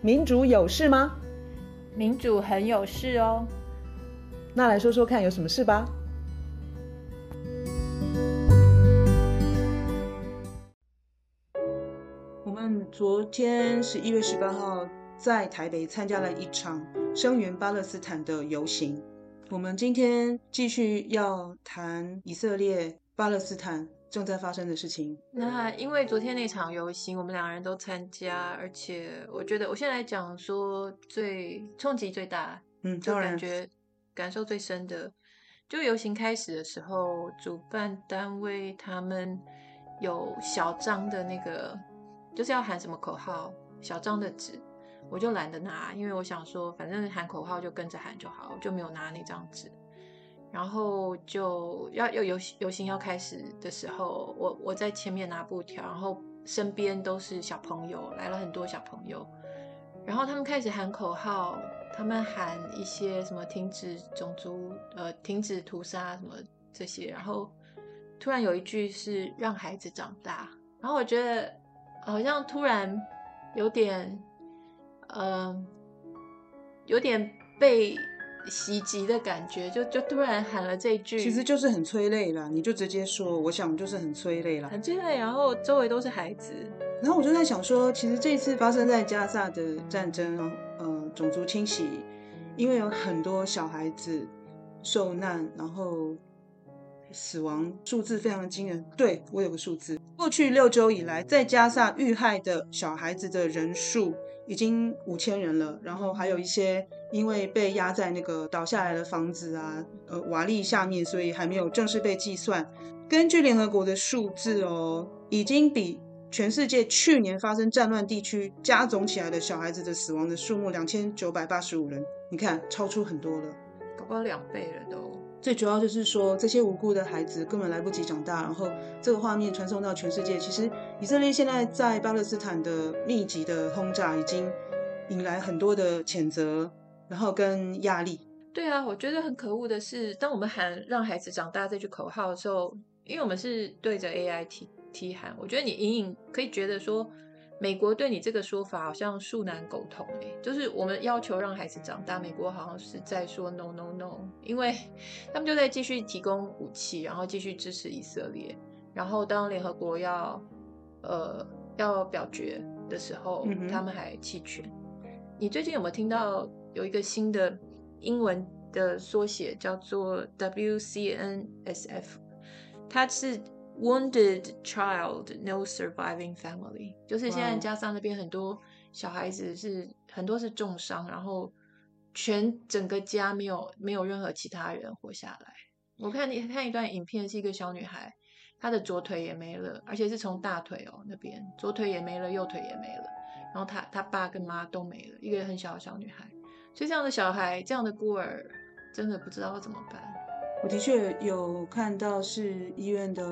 民主有事吗？民主很有事哦。那来说说看，有什么事吧？我们昨天十一月十八号在台北参加了一场声援巴勒斯坦的游行。我们今天继续要谈以色列、巴勒斯坦。正在发生的事情。那因为昨天那场游行，我们两个人都参加，而且我觉得，我现在讲说最冲击最大，嗯，就感觉感受最深的，就游行开始的时候，主办单位他们有小张的那个，就是要喊什么口号，小张的纸，我就懒得拿，因为我想说，反正喊口号就跟着喊就好，我就没有拿那张纸。然后就要要游游行要开始的时候，我我在前面拿布条，然后身边都是小朋友，来了很多小朋友，然后他们开始喊口号，他们喊一些什么停止种族呃停止屠杀什么这些，然后突然有一句是让孩子长大，然后我觉得好像突然有点嗯、呃、有点被。袭击的感觉，就就突然喊了这句，其实就是很催泪啦。你就直接说，我想就是很催泪啦，很催泪。然后周围都是孩子，然后我就在想说，其实这次发生在加萨的战争，呃，种族清洗，因为有很多小孩子受难，然后死亡数字非常惊人。对，我有个数字，过去六周以来，在加萨遇害的小孩子的人数已经五千人了，然后还有一些。因为被压在那个倒下来的房子啊，呃，瓦砾下面，所以还没有正式被计算。根据联合国的数字哦，已经比全世界去年发生战乱地区加总起来的小孩子的死亡的数目两千九百八十五人，你看超出很多了，搞不好两倍了都。最主要就是说，这些无辜的孩子根本来不及长大，然后这个画面传送到全世界。其实以色列现在在巴勒斯坦的密集的轰炸，已经引来很多的谴责。然后跟压力，对啊，我觉得很可恶的是，当我们喊“让孩子长大”这句口号的时候，因为我们是对着 AI 提提喊，我觉得你隐隐可以觉得说，美国对你这个说法好像恕难苟同诶，就是我们要求让孩子长大，美国好像是在说 no no no，因为他们就在继续提供武器，然后继续支持以色列，然后当联合国要呃要表决的时候，嗯、他们还弃权。你最近有没有听到？有一个新的英文的缩写叫做 WCNSF，它是 Wounded Child No Surviving Family，就是现在加上那边很多小孩子是很多是重伤，然后全整个家没有没有任何其他人活下来。我看你看一段影片，是一个小女孩，她的左腿也没了，而且是从大腿哦那边，左腿也没了，右腿也没了，然后她她爸跟妈都没了，一个很小的小女孩。所以这样的小孩，这样的孤儿，真的不知道要怎么办。我的确有看到是医院的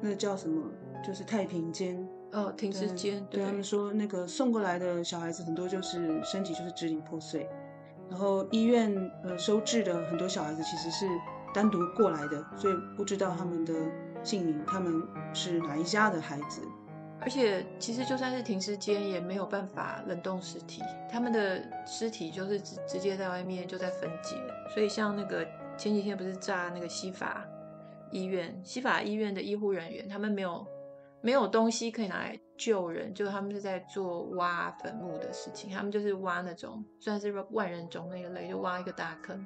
那叫什么，就是太平间哦，停尸间。对，对他们说，那个送过来的小孩子很多就是身体就是支离破碎，然后医院呃收治的很多小孩子其实是单独过来的，所以不知道他们的姓名，他们是哪一家的孩子。而且，其实就算是停尸间，也没有办法冷冻尸体。他们的尸体就是直直接在外面就在分解。所以，像那个前几天不是炸那个西法医院，西法医院的医护人员，他们没有没有东西可以拿来救人，就他们是在做挖坟墓的事情。他们就是挖那种算是万人冢那一类，就挖一个大坑，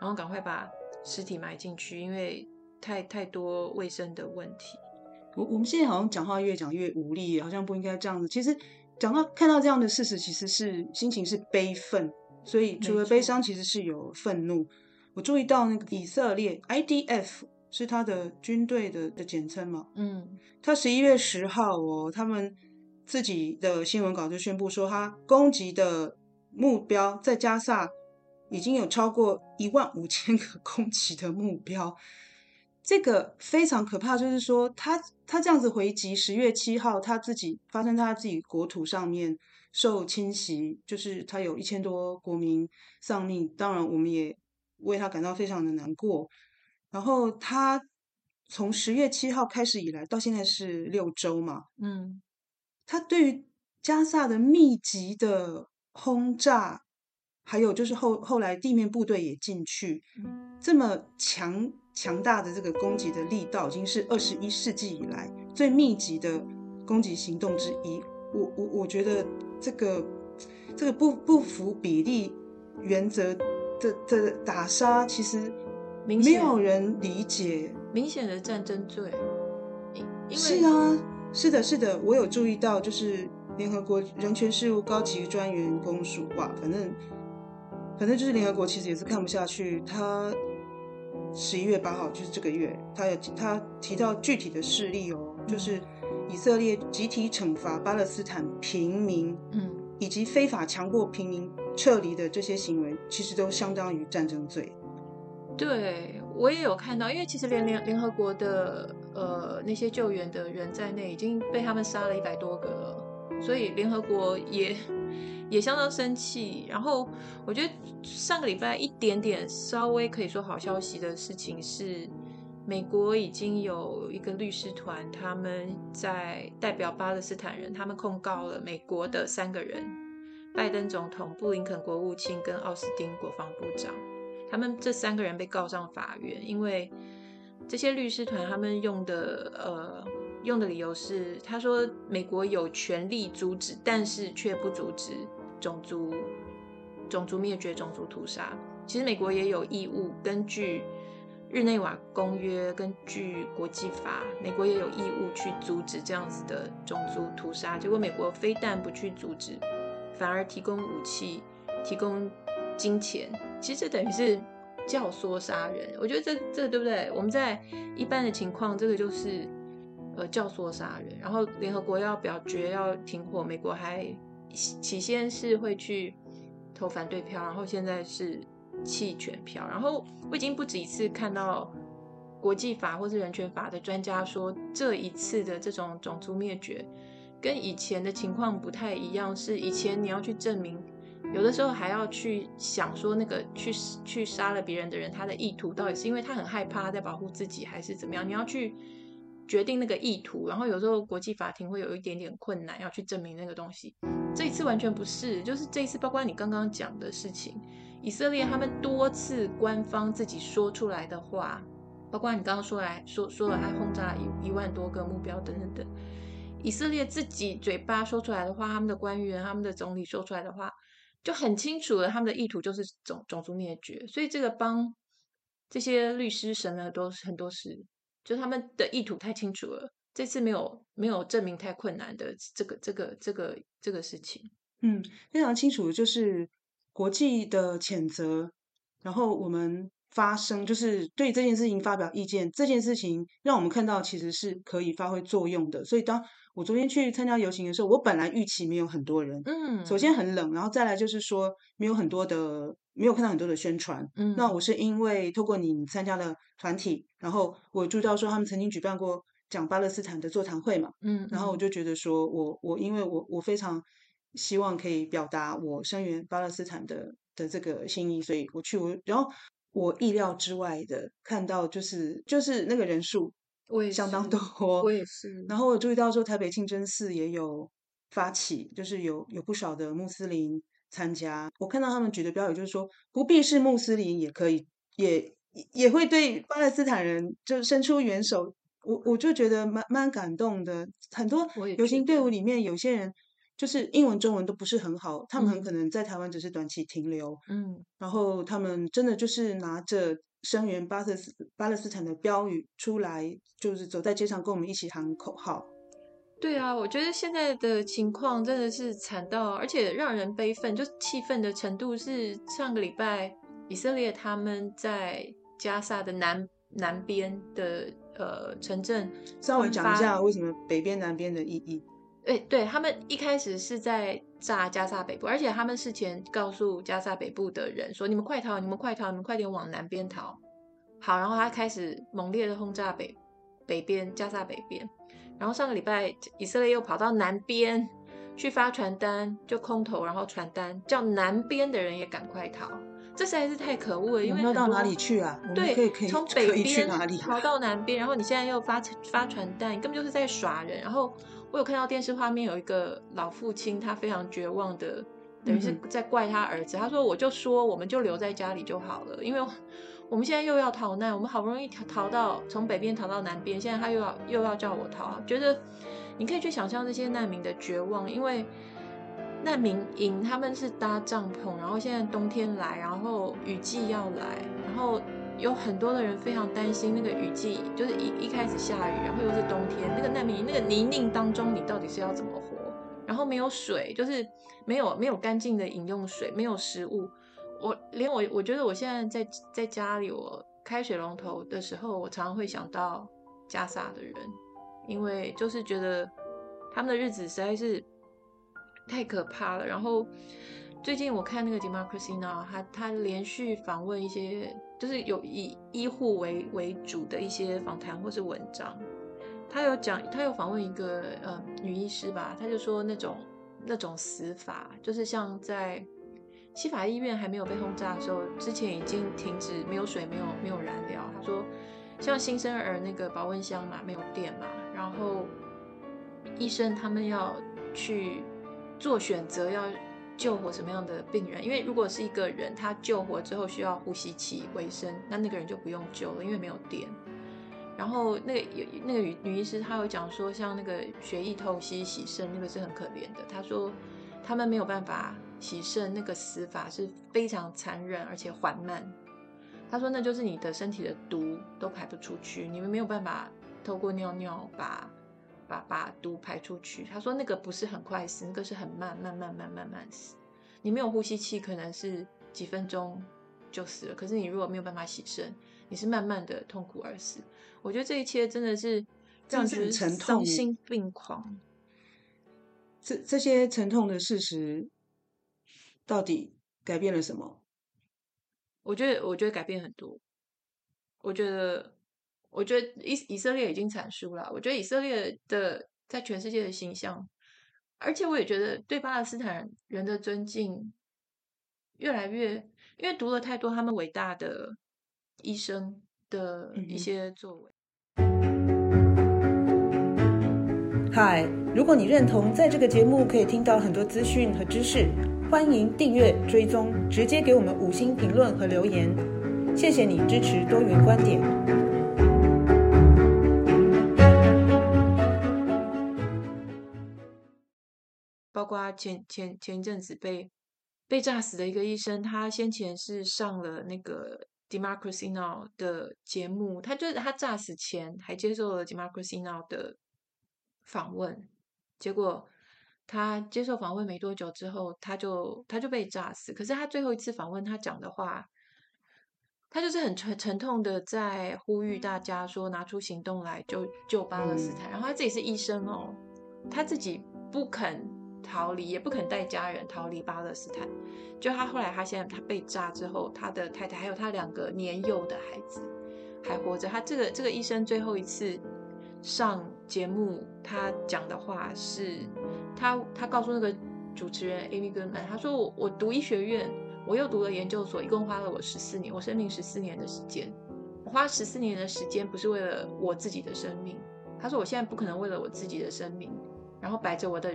然后赶快把尸体埋进去，因为太太多卫生的问题。我我们现在好像讲话越讲越无力，好像不应该这样子。其实讲到看到这样的事实，其实是心情是悲愤，所以除了悲伤，其实是有愤怒。我注意到那个以色列 IDF 是他的军队的的简称嘛，嗯，他十一月十号哦，他们自己的新闻稿就宣布说，他攻击的目标在加萨已经有超过一万五千个攻击的目标。这个非常可怕，就是说他他这样子回击，十月七号他自己发生在他自己国土上面受侵袭，就是他有一千多国民丧命，当然我们也为他感到非常的难过。然后他从十月七号开始以来，到现在是六周嘛，嗯，他对于加萨的密集的轰炸，还有就是后后来地面部队也进去，这么强强大的这个攻击的力道，已经是二十一世纪以来最密集的攻击行动之一。我我我觉得这个这个不不符比例原则的的打杀，其实没有人理解，明显的战争罪。是啊，是的，是的，我有注意到，就是联合国人权事务高级专员公署哇，反正反正就是联合国其实也是看不下去，他十一月八号就是这个月，他有他提到具体的事例哦，就是以色列集体惩罚巴勒斯坦平民，嗯，以及非法强迫平民撤离的这些行为，其实都相当于战争罪。对，我也有看到，因为其实连联联合国的呃那些救援的人在内，已经被他们杀了一百多个了，所以联合国也也相当生气。然后我觉得上个礼拜一点点稍微可以说好消息的事情是，美国已经有一个律师团，他们在代表巴勒斯坦人，他们控告了美国的三个人：拜登总统、布林肯国务卿跟奥斯汀国防部长。他们这三个人被告上法院，因为这些律师团他们用的呃用的理由是，他说美国有权利阻止，但是却不阻止种族种族灭绝、种族屠杀。其实美国也有义务，根据日内瓦公约，根据国际法，美国也有义务去阻止这样子的种族屠杀。结果美国非但不去阻止，反而提供武器，提供。金钱其实这等于是教唆杀人，我觉得这这对不对？我们在一般的情况，这个就是呃教唆杀人。然后联合国要表决要停火，美国还起先是会去投反对票，然后现在是弃权票。然后我已经不止一次看到国际法或是人权法的专家说，这一次的这种种族灭绝跟以前的情况不太一样，是以前你要去证明。有的时候还要去想说，那个去去杀了别人的人，他的意图到底是因为他很害怕在保护自己，还是怎么样？你要去决定那个意图，然后有时候国际法庭会有一点点困难，要去证明那个东西。这一次完全不是，就是这一次，包括你刚刚讲的事情，以色列他们多次官方自己说出来的话，包括你刚刚说来说说了，还轰炸一一万多个目标等等等，以色列自己嘴巴说出来的话，他们的官员、他们的总理说出来的话。就很清楚了，他们的意图就是种种族灭绝，所以这个帮这些律师省了都很多事，就他们的意图太清楚了，这次没有没有证明太困难的这个这个这个这个事情，嗯，非常清楚，就是国际的谴责，然后我们发声，就是对这件事情发表意见，这件事情让我们看到其实是可以发挥作用的，所以当。我昨天去参加游行的时候，我本来预期没有很多人，嗯，首先很冷，然后再来就是说没有很多的，没有看到很多的宣传，嗯，那我是因为透过你参加了团体，然后我注意到说他们曾经举办过讲巴勒斯坦的座谈会嘛，嗯，然后我就觉得说我我因为我我非常希望可以表达我声援巴勒斯坦的的这个心意，所以我去我，然后我意料之外的看到就是就是那个人数。我也相当多，我也是。然后我注意到说，台北清真寺也有发起，就是有有不少的穆斯林参加。我看到他们举的标语就是说，不必是穆斯林也可以，也也会对巴勒斯坦人就伸出援手。我我就觉得蛮蛮感动的。很多游行队伍里面，有些人就是英文、中文都不是很好，他们很可能在台湾只是短期停留。嗯，然后他们真的就是拿着。声援巴勒斯巴勒斯坦的标语出来，就是走在街上跟我们一起喊口号。对啊，我觉得现在的情况真的是惨到，而且让人悲愤，就气愤的程度是上个礼拜以色列他们在加萨的南南边的呃城镇，稍微讲一下为什么北边南边的意义。对，对他们一开始是在炸加萨北部，而且他们事前告诉加萨北部的人说：“你们快逃，你们快逃，你们快点往南边逃。”好，然后他开始猛烈的轰炸北北边加萨北边，然后上个礼拜以色列又跑到南边去发传单，就空投，然后传单叫南边的人也赶快逃。这实在是太可恶了，因为要到哪里去啊？对，可以可以从北边逃到南边，然后你现在又发发传单，你根本就是在耍人，然后。我有看到电视画面，有一个老父亲，他非常绝望的等于是在怪他儿子。他说：“我就说，我们就留在家里就好了，因为我们现在又要逃难，我们好不容易逃逃到从北边逃到南边，现在他又要又要叫我逃，觉得你可以去想象这些难民的绝望，因为难民营他们是搭帐篷，然后现在冬天来，然后雨季要来，然后。”有很多的人非常担心那个雨季，就是一一开始下雨，然后又是冬天，那个难民那个泥泞当中，你到底是要怎么活？然后没有水，就是没有没有干净的饮用水，没有食物。我连我我觉得我现在在在家里，我开水龙头的时候，我常常会想到加萨的人，因为就是觉得他们的日子实在是太可怕了。然后最近我看那个 Democracy 啊他他连续访问一些。就是有以医护为为主的一些访谈或是文章，他有讲，他有访问一个呃女医师吧，他就说那种那种死法，就是像在西法医院还没有被轰炸的时候，之前已经停止没有水、没有没有燃料。他说像新生儿那个保温箱嘛，没有电嘛，然后医生他们要去做选择要。救活什么样的病人？因为如果是一个人，他救活之后需要呼吸器维生，那那个人就不用救了，因为没有电。然后那个有那个女女医师，她有讲说，像那个血液透析洗肾，那个是很可怜的。她说他们没有办法洗肾，那个死法是非常残忍而且缓慢。她说那就是你的身体的毒都排不出去，你们没有办法透过尿尿把。把把毒排出去，他说那个不是很快死，那个是很慢慢慢慢慢慢死。你没有呼吸器，可能是几分钟就死了。可是你如果没有办法洗身，你是慢慢的痛苦而死。我觉得这一切真的是让人丧心病狂。这这些沉痛的事实到底改变了什么？我觉得，我觉得改变很多。我觉得。我觉得以以色列已经阐述了。我觉得以色列的在全世界的形象，而且我也觉得对巴勒斯坦人的尊敬越来越，因为读了太多他们伟大的医生的一些作为。嗨，如果你认同在这个节目可以听到很多资讯和知识，欢迎订阅追踪，直接给我们五星评论和留言。谢谢你支持多元观点。包括前前前一阵子被被炸死的一个医生，他先前是上了那个 Democracy Now 的节目，他就是他炸死前还接受了 Democracy Now 的访问，结果他接受访问没多久之后，他就他就被炸死。可是他最后一次访问，他讲的话，他就是很沉沉痛的在呼吁大家说，拿出行动来救救巴勒斯坦。然后他自己是医生哦，他自己不肯。逃离也不肯带家人逃离巴勒斯坦。就他后来，他现在他被炸之后，他的太太还有他两个年幼的孩子还活着。他这个这个医生最后一次上节目，他讲的话是，他他告诉那个主持人 Amy Goodman，他说我我读医学院，我又读了研究所，一共花了我十四年，我生命十四年的时间，我花十四年的时间不是为了我自己的生命。他说我现在不可能为了我自己的生命，然后摆着我的。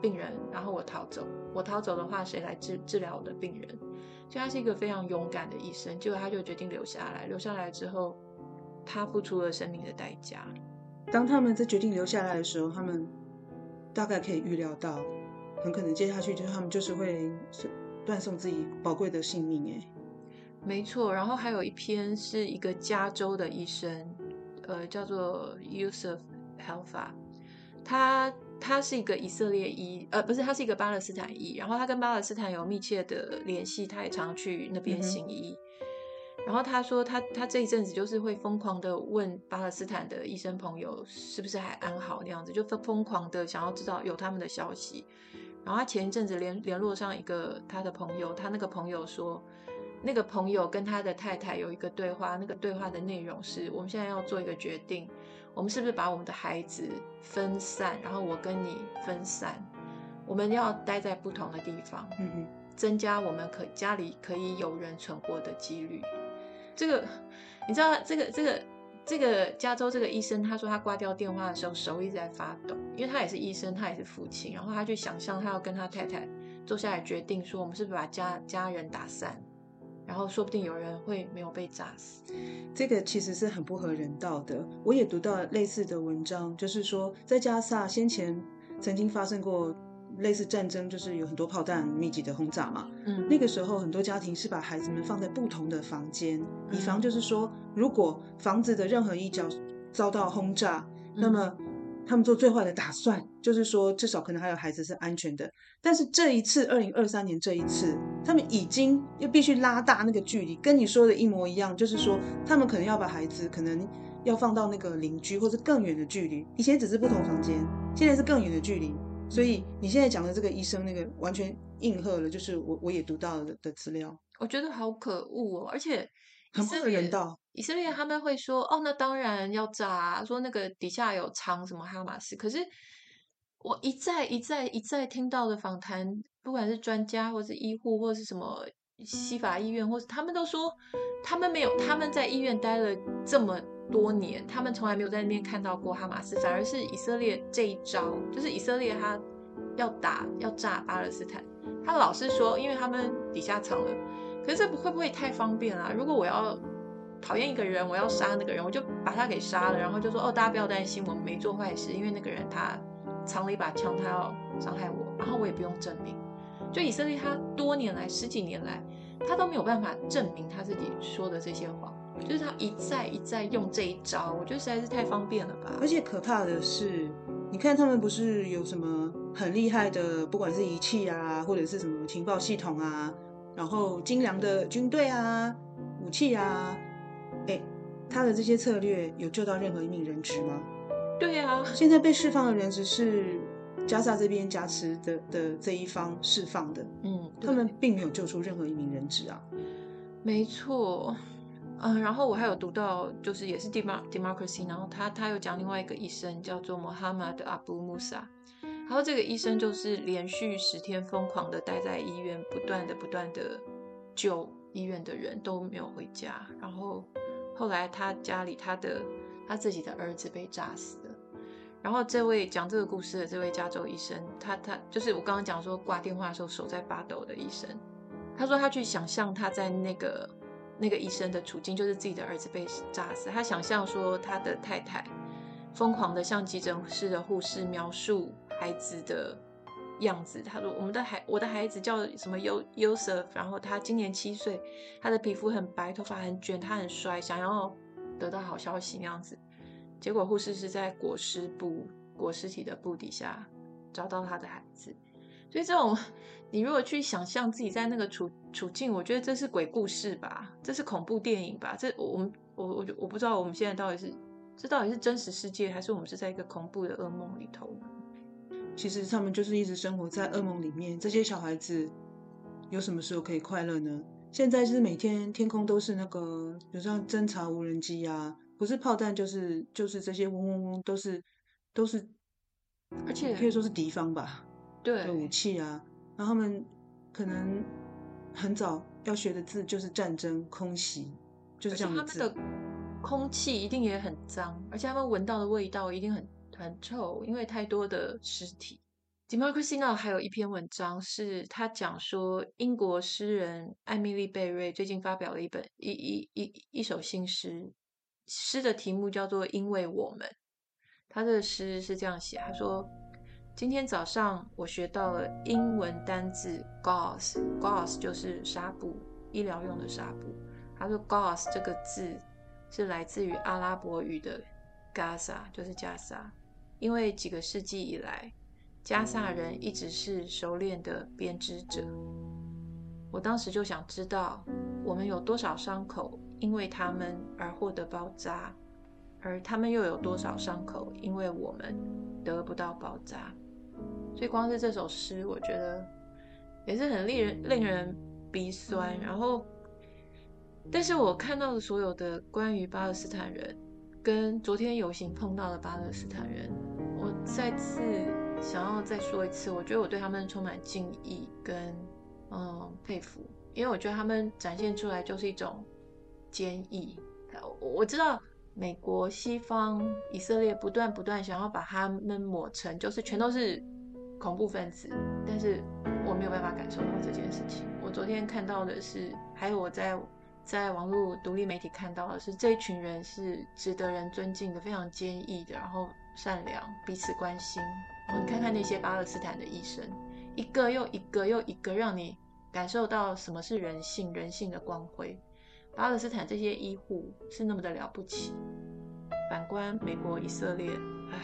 病人，然后我逃走。我逃走的话，谁来治治疗我的病人？所以他是一个非常勇敢的医生。结果他就决定留下来。留下来之后，他付出了生命的代价。当他们在决定留下来的时候，他们大概可以预料到，很可能接下去就是他们就是会断送自己宝贵的性命。哎，没错。然后还有一篇是一个加州的医生，呃，叫做 Yusuf Helfa，他。他是一个以色列医，呃，不是，他是一个巴勒斯坦医。然后他跟巴勒斯坦有密切的联系，他也常去那边行医。嗯、然后他说他，他他这一阵子就是会疯狂的问巴勒斯坦的医生朋友是不是还安好那样子，就疯疯狂的想要知道有他们的消息。然后他前一阵子联联络上一个他的朋友，他那个朋友说，那个朋友跟他的太太有一个对话，那个对话的内容是我们现在要做一个决定。我们是不是把我们的孩子分散，然后我跟你分散，我们要待在不同的地方，嗯嗯，增加我们可家里可以有人存活的几率。这个你知道，这个这个这个加州这个医生，他说他挂掉电话的时候手一直在发抖，因为他也是医生，他也是父亲，然后他去想象他要跟他太太坐下来决定说，我们是不是把家家人打散，然后说不定有人会没有被炸死。这个其实是很不合人道的。我也读到类似的文章，就是说在加萨先前曾经发生过类似战争，就是有很多炮弹密集的轰炸嘛。嗯，那个时候很多家庭是把孩子们放在不同的房间，以防就是说，如果房子的任何一角遭到轰炸，那么。他们做最坏的打算，就是说至少可能还有孩子是安全的。但是这一次，二零二三年这一次，他们已经又必须拉大那个距离，跟你说的一模一样，就是说他们可能要把孩子可能要放到那个邻居或者更远的距离。以前只是不同房间，现在是更远的距离。所以你现在讲的这个医生那个完全应和了，就是我我也读到了的资料。我觉得好可恶哦，而且。很不人道。以色列他们会说：“哦，那当然要炸啊，说那个底下有藏什么哈马斯。”可是我一再一再一再听到的访谈，不管是专家或是医护，或是什么西法医院，或是他们都说，他们没有，他们在医院待了这么多年，他们从来没有在那边看到过哈马斯，反而是以色列这一招，就是以色列他要打要炸巴勒斯坦，他老是说，因为他们底下藏了。可是这会不会太方便啊？如果我要讨厌一个人，我要杀那个人，我就把他给杀了，然后就说哦，大家不要担心，我没做坏事，因为那个人他藏了一把枪，他要伤害我，然后我也不用证明。就以色列他多年来十几年来，他都没有办法证明他自己说的这些话，就是他一再一再用这一招，我觉得实在是太方便了吧。而且可怕的是，你看他们不是有什么很厉害的，不管是仪器啊，或者是什么情报系统啊。然后精良的军队啊，武器啊，他的这些策略有救到任何一名人质吗？对啊，现在被释放的人质是加萨这边加持的的这一方释放的，嗯，他们并没有救出任何一名人质啊。没错，嗯，然后我还有读到，就是也是 Democracy，然后他他有讲另外一个医生叫做 Mohammad Abu Musa。然后这个医生就是连续十天疯狂的待在医院，不断的不断的救医院的人都没有回家。然后后来他家里他的他自己的儿子被炸死了。然后这位讲这个故事的这位加州医生，他他就是我刚刚讲说挂电话的时候手在发抖的医生。他说他去想象他在那个那个医生的处境，就是自己的儿子被炸死。他想象说他的太太疯狂的向急诊室的护士描述。孩子的样子，他说：“我们的孩，我的孩子叫什么优优瑟，然后他今年七岁，他的皮肤很白，头发很卷，他很帅，想要得到好消息那样子。结果护士是在裹尸布、裹尸体的布底下找到他的孩子。所以这种，你如果去想象自己在那个处处境，我觉得这是鬼故事吧，这是恐怖电影吧？这我们我我我不知道我们现在到底是这到底是真实世界，还是我们是在一个恐怖的噩梦里头呢？”其实他们就是一直生活在噩梦里面。这些小孩子有什么时候可以快乐呢？现在是每天天空都是那个，比如像侦察无人机啊，不是炮弹就是就是这些嗡嗡嗡，都是都是，而且可以说是敌方吧，对的武器啊。然后他们可能很早要学的字就是战争、空袭，就是这样的字。他们的空气一定也很脏，而且他们闻到的味道一定很。很臭，因为太多的尸体。Democracy Now 还有一篇文章是他讲说，英国诗人艾米丽贝瑞最近发表了一本一一一一首新诗，诗的题目叫做《因为我们》。他的诗是这样写，他说：“今天早上我学到了英文单字 gauze，gauze 就是纱布，医疗用的纱布。他说 gauze 这个字是来自于阿拉伯语的 Gaza，就是加沙。”因为几个世纪以来，加萨人一直是熟练的编织者。我当时就想知道，我们有多少伤口因为他们而获得包扎，而他们又有多少伤口因为我们得不到包扎。所以，光是这首诗，我觉得也是很令人令人鼻酸。然后，但是我看到的所有的关于巴勒斯坦人，跟昨天游行碰到的巴勒斯坦人。我再次想要再说一次，我觉得我对他们充满敬意跟嗯佩服，因为我觉得他们展现出来就是一种坚毅。我知道美国、西方、以色列不断不断想要把他们抹成，就是全都是恐怖分子，但是我没有办法感受到这件事情。我昨天看到的是，还有我在在网络独立媒体看到的是，这一群人是值得人尊敬的，非常坚毅的，然后善良，彼此关心。我看看那些巴勒斯坦的医生，一个又一个又一个，让你感受到什么是人性，人性的光辉。巴勒斯坦这些医护是那么的了不起。反观美国、以色列，唉。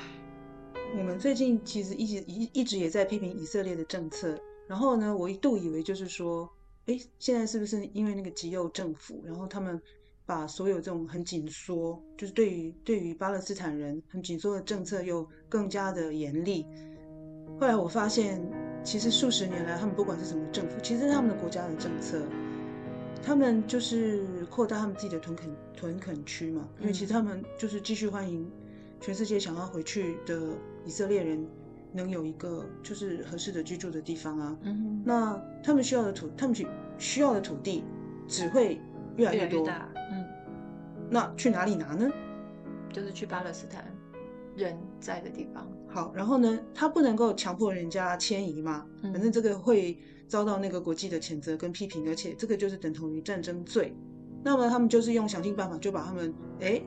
我们最近其实一直一一直也在批评以色列的政策，然后呢，我一度以为就是说，哎，现在是不是因为那个极右政府，然后他们把所有这种很紧缩，就是对于对于巴勒斯坦人很紧缩的政策又更加的严厉。后来我发现，其实数十年来，他们不管是什么政府，其实他们的国家的政策，他们就是扩大他们自己的屯垦屯垦区嘛，因为其实他们就是继续欢迎全世界想要回去的。以色列人能有一个就是合适的居住的地方啊，嗯，那他们需要的土，他们去需要的土地只会越来越多，越越大，嗯，那去哪里拿呢？就是去巴勒斯坦人在的地方。好，然后呢，他不能够强迫人家迁移嘛，反正这个会遭到那个国际的谴责跟批评，而且这个就是等同于战争罪。那么他们就是用想尽办法就把他们哎，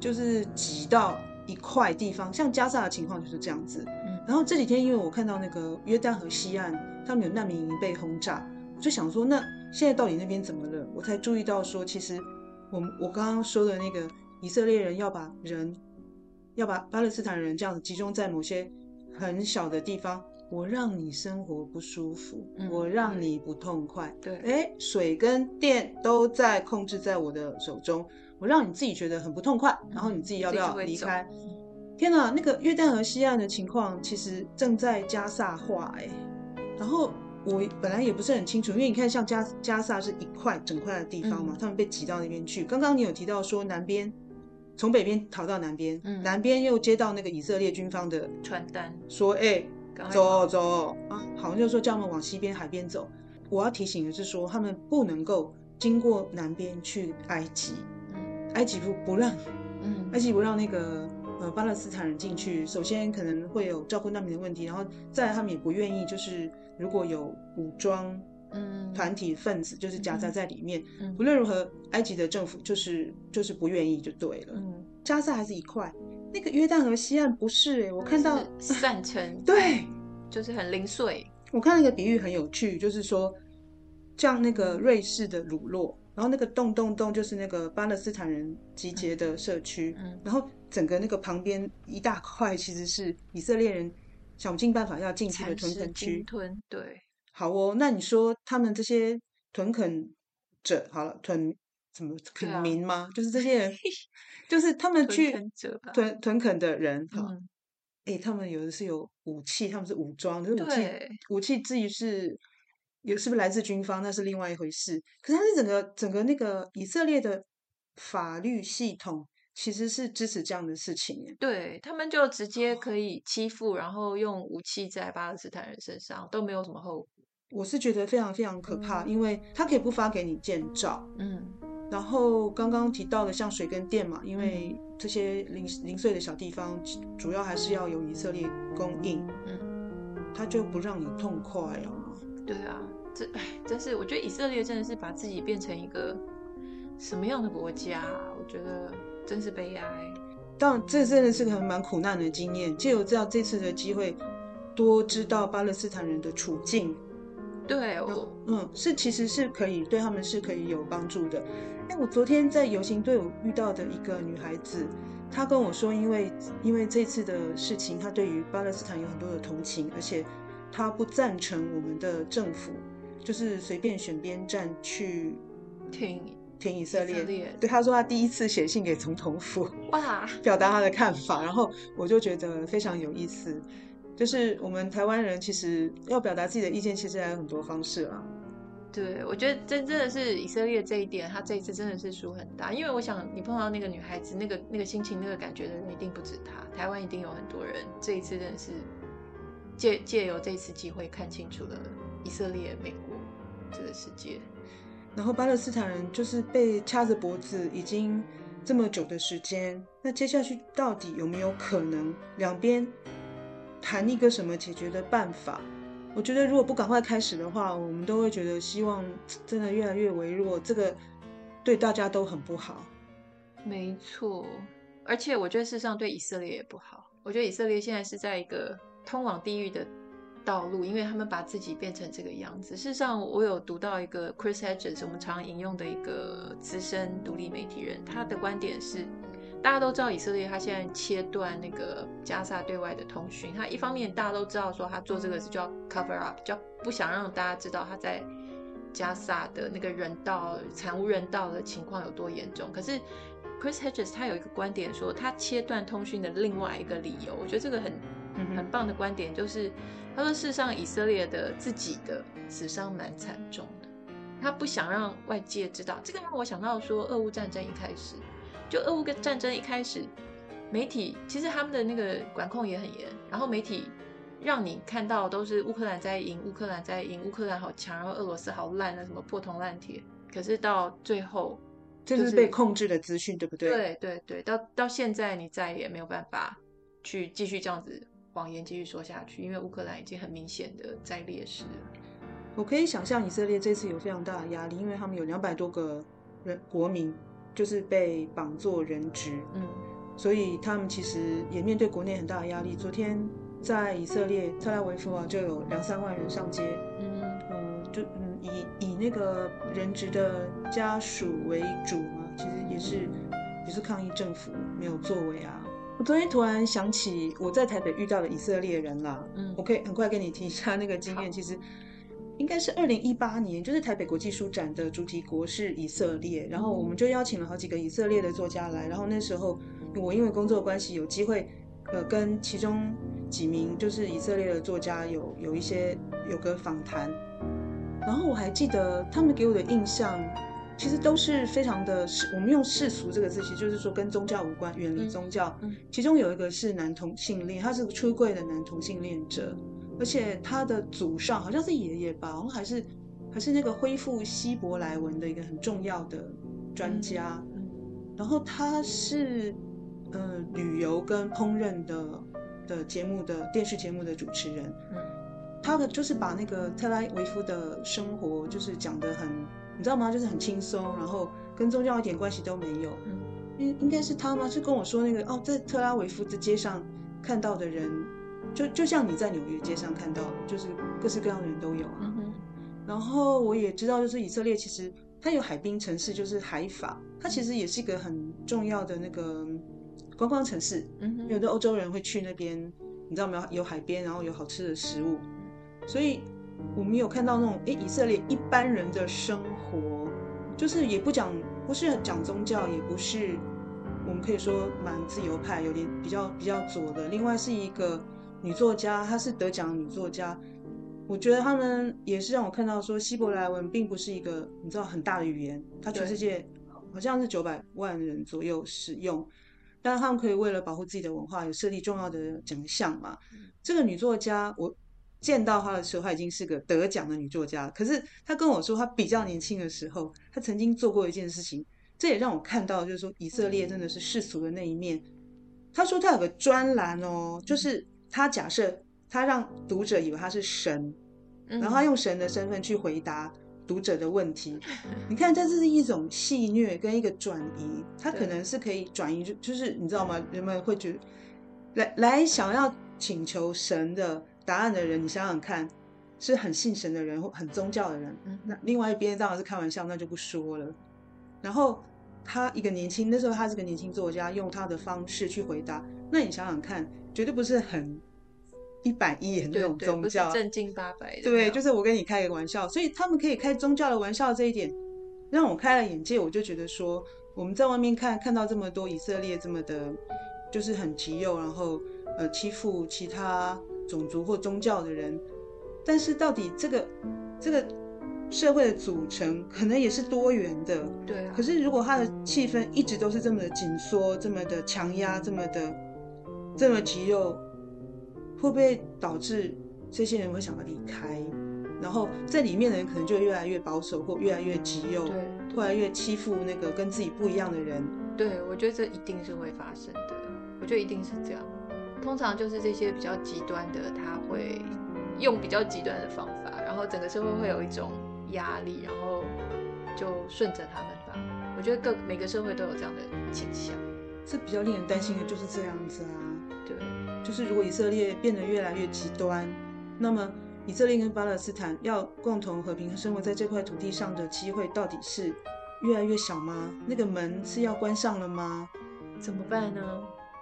就是挤到。一块地方，像加沙的情况就是这样子。嗯，然后这几天因为我看到那个约旦河西岸，他们有难民营被轰炸，我就想说，那现在到底那边怎么了？我才注意到说，其实我我刚刚说的那个以色列人要把人，要把巴勒斯坦人这样子集中在某些很小的地方，我让你生活不舒服，嗯，我让你不痛快。对，哎，水跟电都在控制在我的手中。我让你自己觉得很不痛快，然后你自己要不要离开？天哪，那个约旦河西岸的情况其实正在加萨化哎。然后我本来也不是很清楚，因为你看，像加加萨是一块整块的地方嘛，嗯、他们被挤到那边去。刚刚你有提到说南边从北边逃到南边，嗯、南边又接到那个以色列军方的传单，说哎、欸，走走啊，好像就是说叫他们往西边海边走。我要提醒的是说，他们不能够经过南边去埃及。埃及不不让，嗯，埃及不让那个呃巴勒斯坦人进去。首先可能会有照顾难民的问题，然后再来他们也不愿意，就是如果有武装嗯团体分子，就是夹杂在里面。嗯，无论如何，埃及的政府就是就是不愿意就对了。嗯，加沙还是一块，那个约旦河西岸不是哎、欸，我看到散成 对，就是很零碎。我看那个比喻很有趣，就是说像那个瑞士的鲁洛。然后那个洞洞洞就是那个巴勒斯坦人集结的社区，然后整个那个旁边一大块其实是以色列人想尽办法要进去的屯垦区。屯对，好哦，那你说他们这些屯垦者，好了，屯怎么垦民吗？啊、就是这些人，就是他们去屯屯垦的人，哈、嗯，哎，他们有的是有武器，他们是武装，就是武器武器至于是。有是不是来自军方，那是另外一回事。可是他是整个整个那个以色列的法律系统，其实是支持这样的事情。对，他们就直接可以欺负，然后用武器在巴勒斯坦人身上，都没有什么后果。我是觉得非常非常可怕，嗯、因为他可以不发给你建造。嗯。然后刚刚提到的像水跟电嘛，因为这些零零碎的小地方，主要还是要由以色列供应。嗯。他就不让你痛快啊。对啊，这哎，真是我觉得以色列真的是把自己变成一个什么样的国家啊？我觉得真是悲哀。当然，这真的是个很蛮苦难的经验。借由这样这次的机会，多知道巴勒斯坦人的处境。对，我嗯，是其实是可以对他们是可以有帮助的。哎，我昨天在游行队伍遇到的一个女孩子，她跟我说，因为因为这次的事情，她对于巴勒斯坦有很多的同情，而且。她不赞成我们的政府就是随便选边站去挺挺以色列。对，他说他第一次写信给总统府，哇，表达他的看法。然后我就觉得非常有意思，就是我们台湾人其实要表达自己的意见，其实还有很多方式啊。对，我觉得真真的是以色列这一点，他这一次真的是输很大。因为我想你碰到那个女孩子，那个那个心情、那个感觉的人一定不止他，台湾一定有很多人。这一次真的是。借借由这次机会看清楚了以色列、美国这个世界，然后巴勒斯坦人就是被掐着脖子已经这么久的时间，那接下去到底有没有可能两边谈一个什么解决的办法。我觉得如果不赶快开始的话，我们都会觉得希望真的越来越微弱，这个对大家都很不好。没错，而且我觉得事实上对以色列也不好。我觉得以色列现在是在一个通往地狱的道路，因为他们把自己变成这个样子。事实上，我有读到一个 Chris Hedges，我们常引用的一个资深独立媒体人，他的观点是。大家都知道以色列，他现在切断那个加萨对外的通讯。他一方面大家都知道说他做这个是叫 cover up，叫不想让大家知道他在加萨的那个人道惨无人道的情况有多严重。可是 Chris Hedges 他有一个观点说，他切断通讯的另外一个理由，我觉得这个很很棒的观点，就是他说事实上以色列的自己的死伤蛮惨重的，他不想让外界知道。这个让我想到说，俄乌战争一开始。就俄乌跟战争一开始，媒体其实他们的那个管控也很严，然后媒体让你看到都是乌克兰在赢，乌克兰在赢，乌克兰好强，然后俄罗斯好烂啊，什么破铜烂铁。可是到最后，就是、这是被控制的资讯，对不对？对对对，到到现在你再也没有办法去继续这样子谎言继续说下去，因为乌克兰已经很明显的在劣势了。我可以想象以色列这次有非常大的压力，因为他们有两百多个人国民。就是被绑做人质，嗯，所以他们其实也面对国内很大的压力。昨天在以色列特拉维夫啊，就有两三万人上街，嗯嗯，就嗯以以那个人质的家属为主嘛，其实也是也是抗议政府没有作为啊。我昨天突然想起我在台北遇到的以色列人啦，嗯，我可以很快跟你提一下那个经验，其实。应该是二零一八年，就是台北国际书展的主题国是以色列，然后我们就邀请了好几个以色列的作家来，然后那时候我因为工作关系有机会，呃，跟其中几名就是以色列的作家有有一些有个访谈，然后我还记得他们给我的印象，其实都是非常的世，我们用世俗这个字，其实就是说跟宗教无关，远离宗教。其中有一个是男同性恋，他是个出柜的男同性恋者。而且他的祖上好像是爷爷吧，好像还是还是那个恢复希伯来文的一个很重要的专家。然后他是呃旅游跟烹饪的的节目的电视节目的主持人。他的就是把那个特拉维夫的生活就是讲得很，你知道吗？就是很轻松，然后跟宗教一点关系都没有。应应该是他吗？是跟我说那个哦，在特拉维夫的街上看到的人。就就像你在纽约街上看到的，就是各式各样的人都有啊。嗯、然后我也知道，就是以色列其实它有海滨城市，就是海法，它其实也是一个很重要的那个观光城市。嗯，有的欧洲人会去那边，你知道没有？有海边，然后有好吃的食物。所以我们有看到那种，诶，以色列一般人的生活，就是也不讲，不是讲宗教，也不是我们可以说蛮自由派，有点比较比较左的。另外是一个。女作家，她是得奖女作家，我觉得他们也是让我看到说，希伯来文并不是一个你知道很大的语言，它全世界好像是九百万人左右使用，但是他们可以为了保护自己的文化，有设立重要的奖项嘛。这个女作家，我见到她的时候，她已经是个得奖的女作家，可是她跟我说，她比较年轻的时候，她曾经做过一件事情，这也让我看到，就是说以色列真的是世俗的那一面。她说她有个专栏哦，就是。他假设他让读者以为他是神，然后他用神的身份去回答读者的问题。你看，这是一种戏谑跟一个转移，他可能是可以转移，就就是你知道吗？人们会觉得来来想要请求神的答案的人，你想想看，是很信神的人或很宗教的人。那另外一边当然是开玩笑，那就不说了。然后他一个年轻，那时候他是个年轻作家，用他的方式去回答。那你想想看。绝对不是很一板一眼那种宗教，正经八百的。对，就是我跟你开个玩笑，所以他们可以开宗教的玩笑，这一点让我开了眼界。我就觉得说，我们在外面看看到这么多以色列这么的，就是很极右，然后呃欺负其他种族或宗教的人，但是到底这个这个社会的组成可能也是多元的。对啊。可是如果他的气氛一直都是这么的紧缩，这么的强压，这么的。这么极右，会不会导致这些人会想要离开？然后在里面的人可能就越来越保守，或越来越极右，对，越来越欺负那个跟自己不一样的人。对，我觉得这一定是会发生的。我觉得一定是这样。通常就是这些比较极端的，他会用比较极端的方法，然后整个社会会有一种压力，然后就顺着他们吧。我觉得各每个社会都有这样的倾向。这比较令人担心的就是这样子啊。对，就是如果以色列变得越来越极端，那么以色列跟巴勒斯坦要共同和平生活在这块土地上的机会到底是越来越小吗？那个门是要关上了吗？怎么办呢？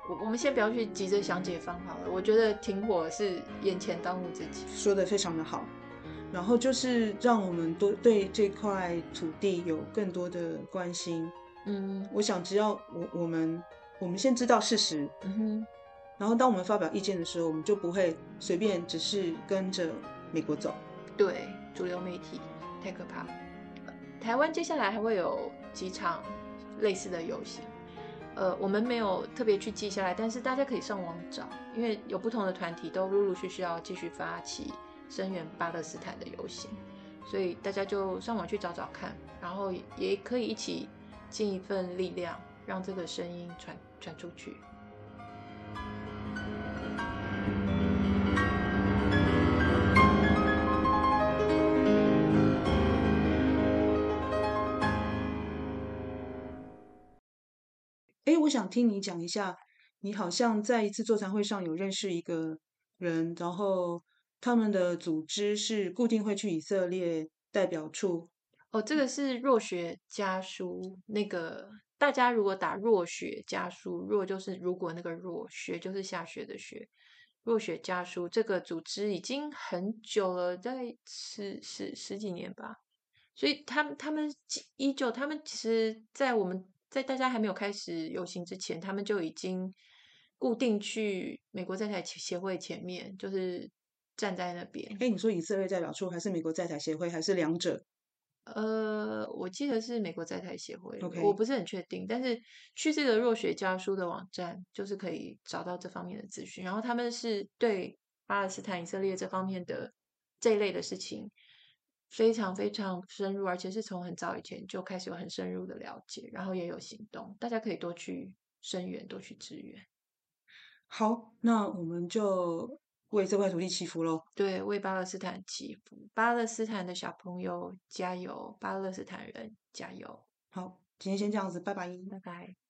我我们先不要去急着想解方好了。我觉得停火是眼前当务之急。说的非常的好。然后就是让我们多对这块土地有更多的关心。嗯，我想只要我我们我们先知道事实，嗯哼，然后当我们发表意见的时候，我们就不会随便只是跟着美国走。对，主流媒体太可怕。台湾接下来还会有几场类似的游行。呃，我们没有特别去记下来，但是大家可以上网找，因为有不同的团体都陆陆续续要继续发起声援巴勒斯坦的游行，所以大家就上网去找找看，然后也可以一起尽一份力量，让这个声音传传出去。我想听你讲一下，你好像在一次座谈会上有认识一个人，然后他们的组织是固定会去以色列代表处。哦，这个是若雪家书。那个大家如果打若雪家书，若就是如果那个若，雪就是下雪的雪。若雪家书这个组织已经很久了，在十十十几年吧。所以他们他们依旧，他们其实，在我们。在大家还没有开始游行之前，他们就已经固定去美国在台协会前面，就是站在那边。哎，你说以色列代表处还是美国在台协会，还是两者？呃，我记得是美国在台协会，Okay. 我不是很确定。但是去这个若雪家书的网站，就是可以找到这方面的资讯。然后他们是对巴勒斯坦、以色列这方面的这一类的事情。非常非常深入，而且是从很早以前就开始有很深入的了解，然后也有行动。大家可以多去声援，多去支援。好，那我们就为这块土地祈福喽。对，为巴勒斯坦祈福，巴勒斯坦的小朋友加油，巴勒斯坦人加油。好，今天先这样子，拜拜，拜拜。